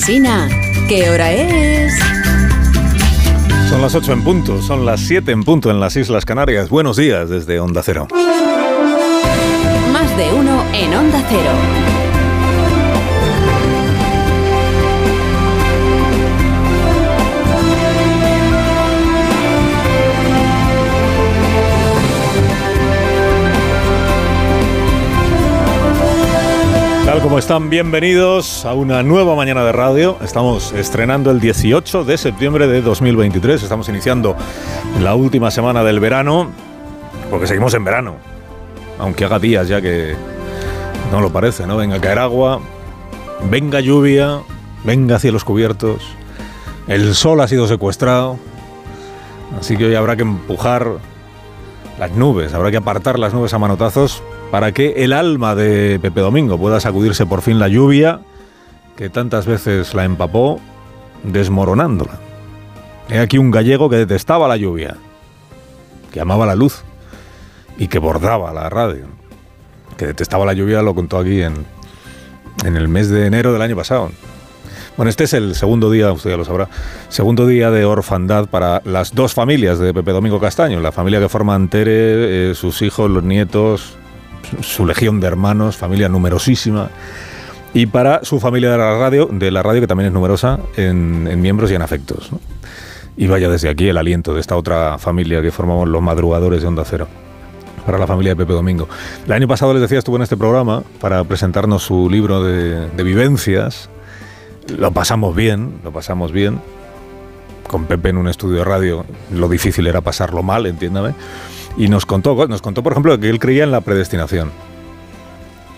Alsina, ¿qué hora es? Son las 8 en punto, son las 7 en punto en las Islas Canarias. Buenos días desde Onda Cero. Más de uno en Onda Cero. Como están, bienvenidos a una nueva mañana de radio. Estamos estrenando el 18 de septiembre de 2023. Estamos iniciando la última semana del verano, porque seguimos en verano. Aunque haga días ya que no lo parece, ¿no? Venga a caer agua, venga lluvia, venga cielos cubiertos. El sol ha sido secuestrado. Así que hoy habrá que empujar las nubes, habrá que apartar las nubes a manotazos para que el alma de Pepe Domingo pueda sacudirse por fin la lluvia que tantas veces la empapó, desmoronándola. He aquí un gallego que detestaba la lluvia, que amaba la luz y que bordaba la radio. Que detestaba la lluvia lo contó aquí en, en el mes de enero del año pasado. Bueno, este es el segundo día, usted ya lo sabrá, segundo día de orfandad para las dos familias de Pepe Domingo Castaño, la familia que forman Tere, eh, sus hijos, los nietos, su legión de hermanos, familia numerosísima, y para su familia de la radio, de la radio que también es numerosa en, miembros y en afectos. Y vaya desde aquí el aliento de esta otra familia que formamos los madrugadores de Onda Cero para la familia de Pepe Domingo. El año pasado les decía estuvo en este programa para presentarnos su libro de, de vivencias. Lo pasamos bien, lo pasamos bien. Con Pepe en un estudio de radio, lo difícil era pasarlo mal, entiéndame. Y nos contó, nos contó, por ejemplo, que él creía en la predestinación.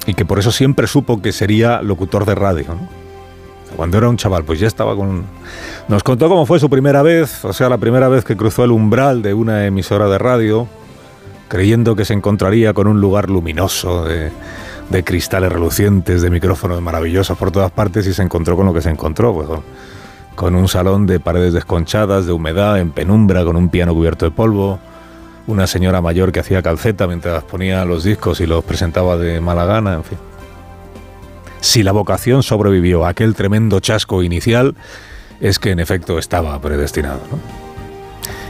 Y que por eso siempre supo que sería locutor de radio. Cuando era un chaval, pues ya estaba con... Nos contó cómo fue su primera vez, o sea, la primera vez que cruzó el umbral de una emisora de radio, creyendo que se encontraría con un lugar luminoso de, cristales relucientes, de micrófonos maravillosos por todas partes, y se encontró con lo que se encontró, pues, con un salón de paredes desconchadas, de humedad, en penumbra, con un piano cubierto de polvo, una señora mayor que hacía calceta mientras ponía los discos y los presentaba de mala gana, en fin. Si la vocación sobrevivió a aquel tremendo chasco inicial, es que en efecto estaba predestinado. ¿no?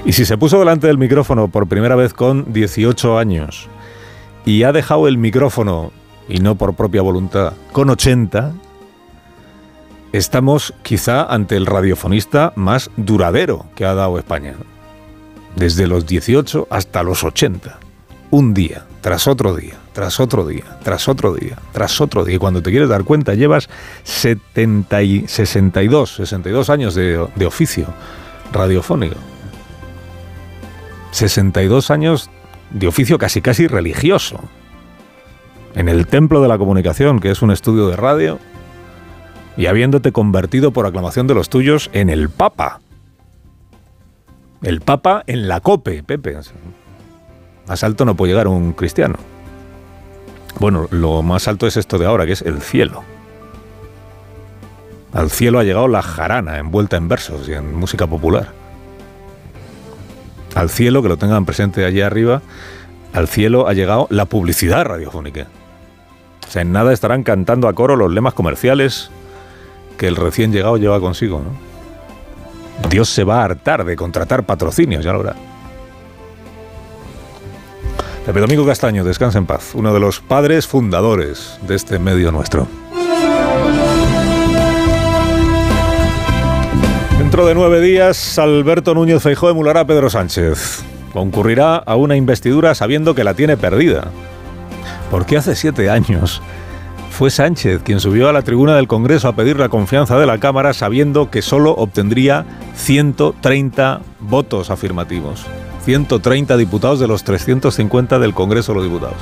Y si se puso delante del micrófono por primera vez con 18 años y ha dejado el micrófono, y no por propia voluntad, con 80, estamos quizá ante el radiofonista más duradero que ha dado España desde los 18 hasta los 80. Un día, tras otro día, tras otro día, tras otro día, tras otro día. Y cuando te quieres dar cuenta, llevas 70 y 62, 62 años de, de oficio radiofónico. 62 años de oficio casi casi religioso. En el templo de la comunicación, que es un estudio de radio, y habiéndote convertido por aclamación de los tuyos en el Papa. El Papa en la COPE, Pepe. Más alto no puede llegar un cristiano. Bueno, lo más alto es esto de ahora, que es el cielo. Al cielo ha llegado la jarana, envuelta en versos y en música popular. Al cielo, que lo tengan presente allí arriba, al cielo ha llegado la publicidad radiofónica. O sea, en nada estarán cantando a coro los lemas comerciales que el recién llegado lleva consigo, ¿no? Dios se va a hartar de contratar patrocinios, ya lo verá. Pepe Domingo Castaño, descansa en paz, uno de los padres fundadores de este medio nuestro. Dentro de nueve días, Alberto Núñez Feijóo emulará a Pedro Sánchez. Concurrirá a una investidura sabiendo que la tiene perdida. Porque hace siete años fue Sánchez quien subió a la tribuna del Congreso a pedir la confianza de la Cámara sabiendo que solo obtendría 130 votos afirmativos. 130 diputados de los 350 del Congreso de los Diputados.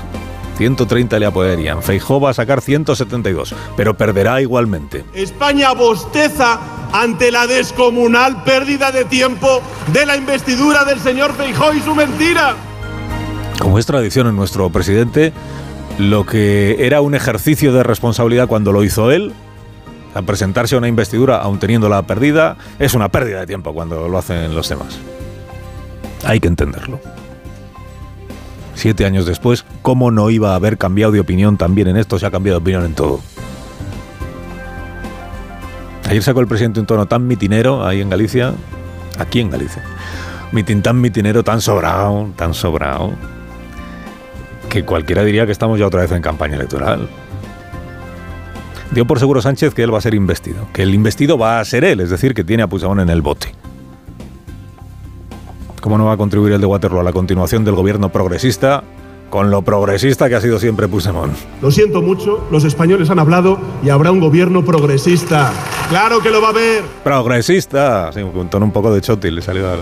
130 le apoyarían. Feijó va a sacar 172, pero perderá igualmente. España bosteza ante la descomunal pérdida de tiempo de la investidura del señor Feijó y su mentira. Como es tradición en nuestro presidente, lo que era un ejercicio de responsabilidad cuando lo hizo él, a presentarse a una investidura aún teniéndola perdida, es una pérdida de tiempo cuando lo hacen los demás. Hay que entenderlo. Siete años después, ¿cómo no iba a haber cambiado de opinión también en esto? Se ha cambiado de opinión en todo. Ayer sacó el presidente un tono tan mitinero ahí en Galicia, aquí en Galicia, mitin tan mitinero, tan sobrado, tan sobrado, que cualquiera diría que estamos ya otra vez en campaña electoral. Dio por seguro Sánchez que él va a ser investido, que el investido va a ser él, es decir, que tiene a Puigdemont en el bote. ¿Cómo no va a contribuir el de Waterloo a la continuación del gobierno progresista con lo progresista que ha sido siempre Puigdemont? Lo siento mucho, los españoles han hablado y habrá un gobierno progresista. Claro que lo va a haber. Progresista, sí, un tono un poco de chotil, le salió al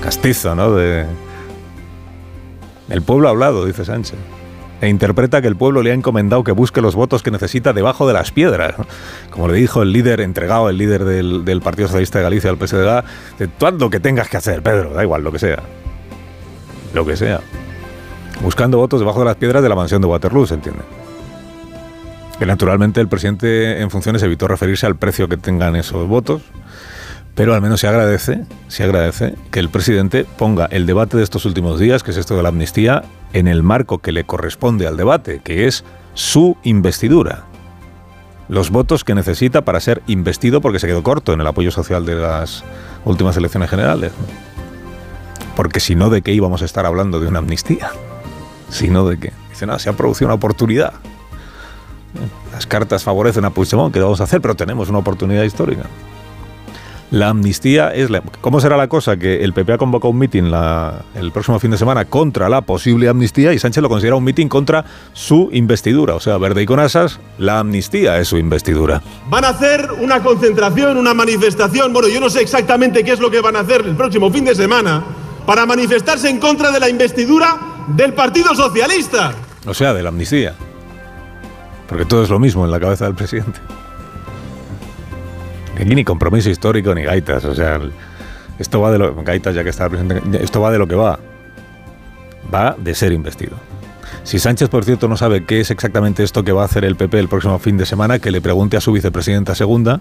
castizo, ¿no? De... El pueblo ha hablado, dice Sánchez e interpreta que el pueblo le ha encomendado que busque los votos que necesita debajo de las piedras. Como le dijo el líder entregado, el líder del, Partido Socialista de Galicia, el PSDG, de tú haz lo que tengas que hacer, Pedro, da igual, lo que sea. Lo que sea. Buscando votos debajo de las piedras de la mansión de Waterloo, ¿se entiende? Que naturalmente el presidente en funciones evitó referirse al precio que tengan esos votos, pero al menos se agradece, se agradece que el presidente ponga el debate de estos últimos días, que es esto de la amnistía, en el marco que le corresponde al debate, que es su investidura. Los votos que necesita para ser investido porque se quedó corto en el apoyo social de las últimas elecciones generales. Porque si no, ¿de qué íbamos a estar hablando de una amnistía? Si no, ¿de qué? Dice, no, se ha producido una oportunidad. Las cartas favorecen a Puigdemont, ¿qué vamos a hacer? Pero tenemos una oportunidad histórica. La amnistía es la... ¿Cómo será la cosa? Que el PP ha convocado un mitin el próximo fin de semana contra la posible amnistía y Sánchez lo considera un mitin contra su investidura. O sea, verde y con asas, la amnistía es su investidura. Van a hacer una concentración, una manifestación. Bueno, yo no sé exactamente qué es lo que van a hacer el próximo fin de semana para manifestarse en contra de la investidura del Partido Socialista. O sea, de la amnistía. Porque todo es lo mismo en la cabeza del presidente. Aquí ni compromiso histórico ni gaitas, o sea, esto va de lo gaitas ya que está presente, esto va de lo que va. Va de ser investido. Si Sánchez, por cierto, no sabe qué es exactamente esto que va a hacer el PP el próximo fin de semana, que le pregunte a su vicepresidenta segunda,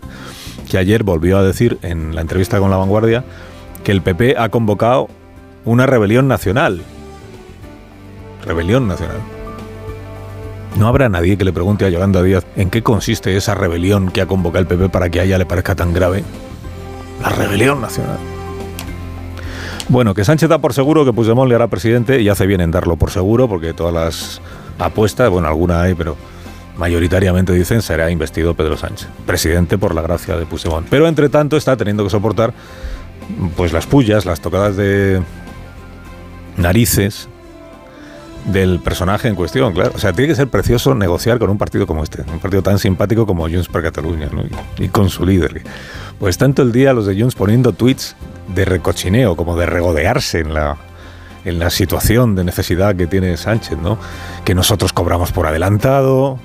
que ayer volvió a decir en la entrevista con La Vanguardia que el PP ha convocado una rebelión nacional. Rebelión nacional. No habrá nadie que le pregunte a Yolanda Díaz en qué consiste esa rebelión que ha convocado el PP para que a ella le parezca tan grave. La rebelión nacional. Bueno, que Sánchez da por seguro que Puigdemont le hará presidente y hace bien en darlo por seguro porque todas las apuestas, bueno, alguna hay, pero mayoritariamente dicen será investido Pedro Sánchez, presidente por la gracia de Puigdemont. Pero entre tanto está teniendo que soportar pues las pullas, las tocadas de narices del personaje en cuestión, claro. O sea, tiene que ser precioso negociar con un partido como este, un partido tan simpático como Junts per Cataluña, ¿no? y, con su líder. Pues tanto el día los de Junts poniendo tweets de recochineo, como de regodearse en la, en la situación de necesidad que tiene Sánchez, ¿no? Que nosotros cobramos por adelantado,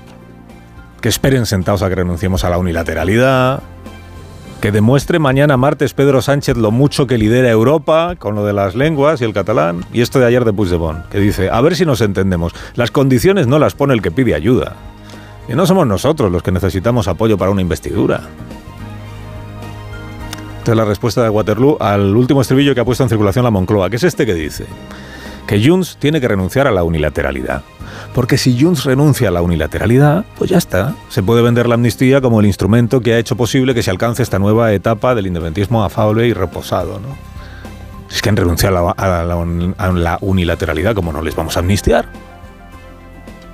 que esperen sentados a que renunciemos a la unilateralidad, que demuestre mañana martes Pedro Sánchez lo mucho que lidera Europa con lo de las lenguas y el catalán. Y esto de ayer de Puigdemont, que dice, a ver si nos entendemos, las condiciones no las pone el que pide ayuda. Y no somos nosotros los que necesitamos apoyo para una investidura. Esta es la respuesta de Waterloo al último estribillo que ha puesto en circulación la Moncloa, que es este que dice que Junts tiene que renunciar a la unilateralidad. Porque si Junts renuncia a la unilateralidad, pues ya está. Se puede vender la amnistía como el instrumento que ha hecho posible que se alcance esta nueva etapa del independentismo afable y reposado. ¿no? Es que han renunciado a la, unilateralidad, como no les vamos a amnistiar?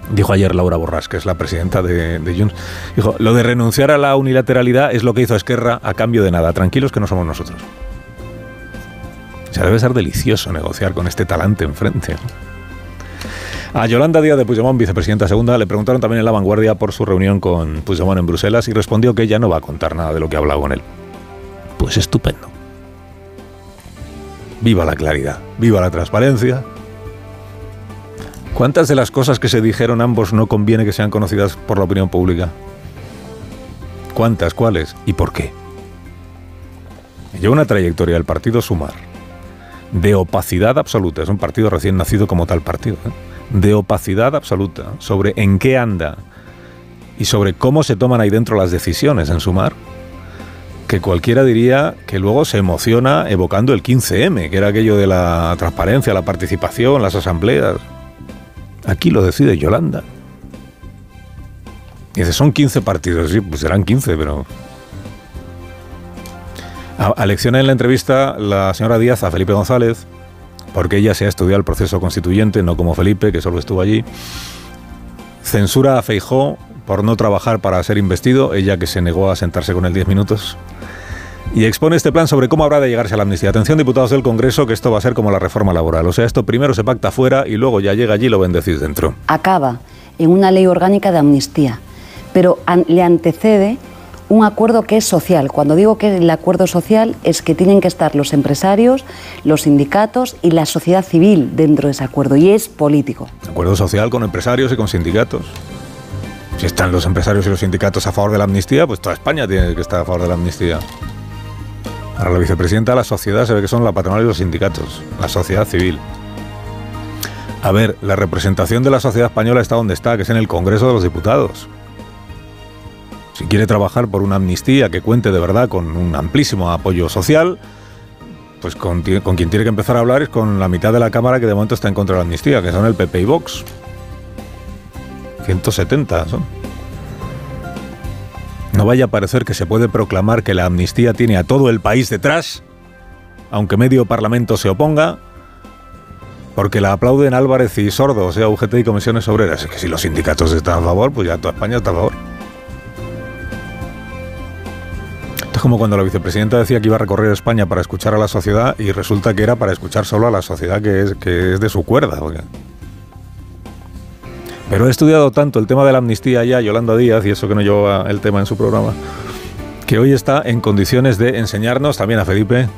Dijo ayer Laura Borràs, que es la presidenta de, de Junts. Dijo, lo de renunciar a la unilateralidad es lo que hizo Esquerra a cambio de nada. Tranquilos que no somos nosotros. O sea, debe ser delicioso negociar con este talante enfrente. A Yolanda Díaz de Puigdemont, vicepresidenta segunda, le preguntaron también en La Vanguardia por su reunión con Puigdemont en Bruselas y respondió que ella no va a contar nada de lo que ha hablado con él. Pues estupendo. Viva la claridad, viva la transparencia. ¿Cuántas de las cosas que se dijeron ambos no conviene que sean conocidas por la opinión pública? ¿Cuántas? ¿Cuáles? ¿Y por qué? Lleva una trayectoria del partido Sumar de opacidad absoluta. Es un partido recién nacido como tal partido. ¿eh? de opacidad absoluta sobre en qué anda y sobre cómo se toman ahí dentro las decisiones en sumar, que cualquiera diría que luego se emociona evocando el 15M, que era aquello de la transparencia, la participación, las asambleas. Aquí lo decide Yolanda. Y dice, son 15 partidos, sí, pues serán 15, pero Alecciona en la entrevista la señora Díaz a Felipe González, porque ella se ha estudiado el proceso constituyente, no como Felipe, que solo estuvo allí. Censura a Feijó por no trabajar para ser investido, ella que se negó a sentarse con él 10 minutos. Y expone este plan sobre cómo habrá de llegarse a la amnistía. Atención, diputados del Congreso, que esto va a ser como la reforma laboral. O sea, esto primero se pacta fuera y luego ya llega allí y lo bendecís dentro. Acaba en una ley orgánica de amnistía, pero le antecede un acuerdo que es social. Cuando digo que el acuerdo social es que tienen que estar los empresarios, los sindicatos y la sociedad civil dentro de ese acuerdo y es político. Acuerdo social con empresarios y con sindicatos. Si están los empresarios y los sindicatos a favor de la amnistía, pues toda España tiene que estar a favor de la amnistía. Para la vicepresidenta, la sociedad se ve que son la patronal y los sindicatos, la sociedad civil. A ver, la representación de la sociedad española está donde está, que es en el Congreso de los Diputados. Si quiere trabajar por una amnistía que cuente de verdad con un amplísimo apoyo social, pues con, quien tiene que empezar a hablar es con la mitad de la Cámara que de momento está en contra de la amnistía, que son el PP y Vox. 170 son. No vaya a parecer que se puede proclamar que la amnistía tiene a todo el país detrás, aunque medio parlamento se oponga, porque la aplauden Álvarez y Sordo, o sea, UGT y comisiones obreras. Es que si los sindicatos están a favor, pues ya toda España está a favor. Es como cuando la vicepresidenta decía que iba a recorrer España para escuchar a la sociedad y resulta que era para escuchar solo a la sociedad que es, que es de su cuerda. Pero he estudiado tanto el tema de la amnistía ya, Yolanda Díaz, y eso que no lleva el tema en su programa, que hoy está en condiciones de enseñarnos también a Felipe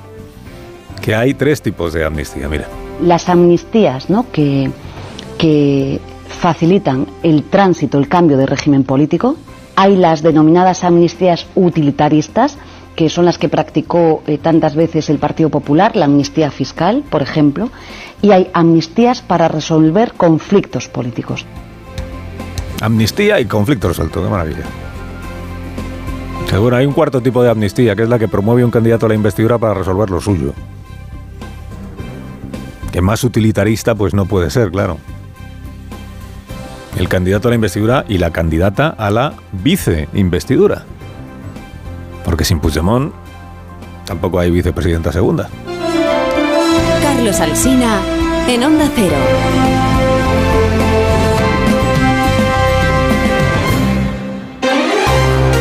que hay tres tipos de amnistía. Mira. Las amnistías, ¿no? Que, que facilitan el tránsito, el cambio de régimen político. Hay las denominadas amnistías utilitaristas, que son las que practicó eh, tantas veces el Partido Popular, la amnistía fiscal, por ejemplo, y hay amnistías para resolver conflictos políticos. Amnistía y conflicto resuelto, qué maravilla. Seguro, hay un cuarto tipo de amnistía, que es la que promueve un candidato a la investidura para resolver lo suyo. Que más utilitarista pues no puede ser, claro. El candidato a la investidura y la candidata a la vice-investidura. Porque sin Puigdemont tampoco hay vicepresidenta segunda. Carlos Alsina en Onda Cero.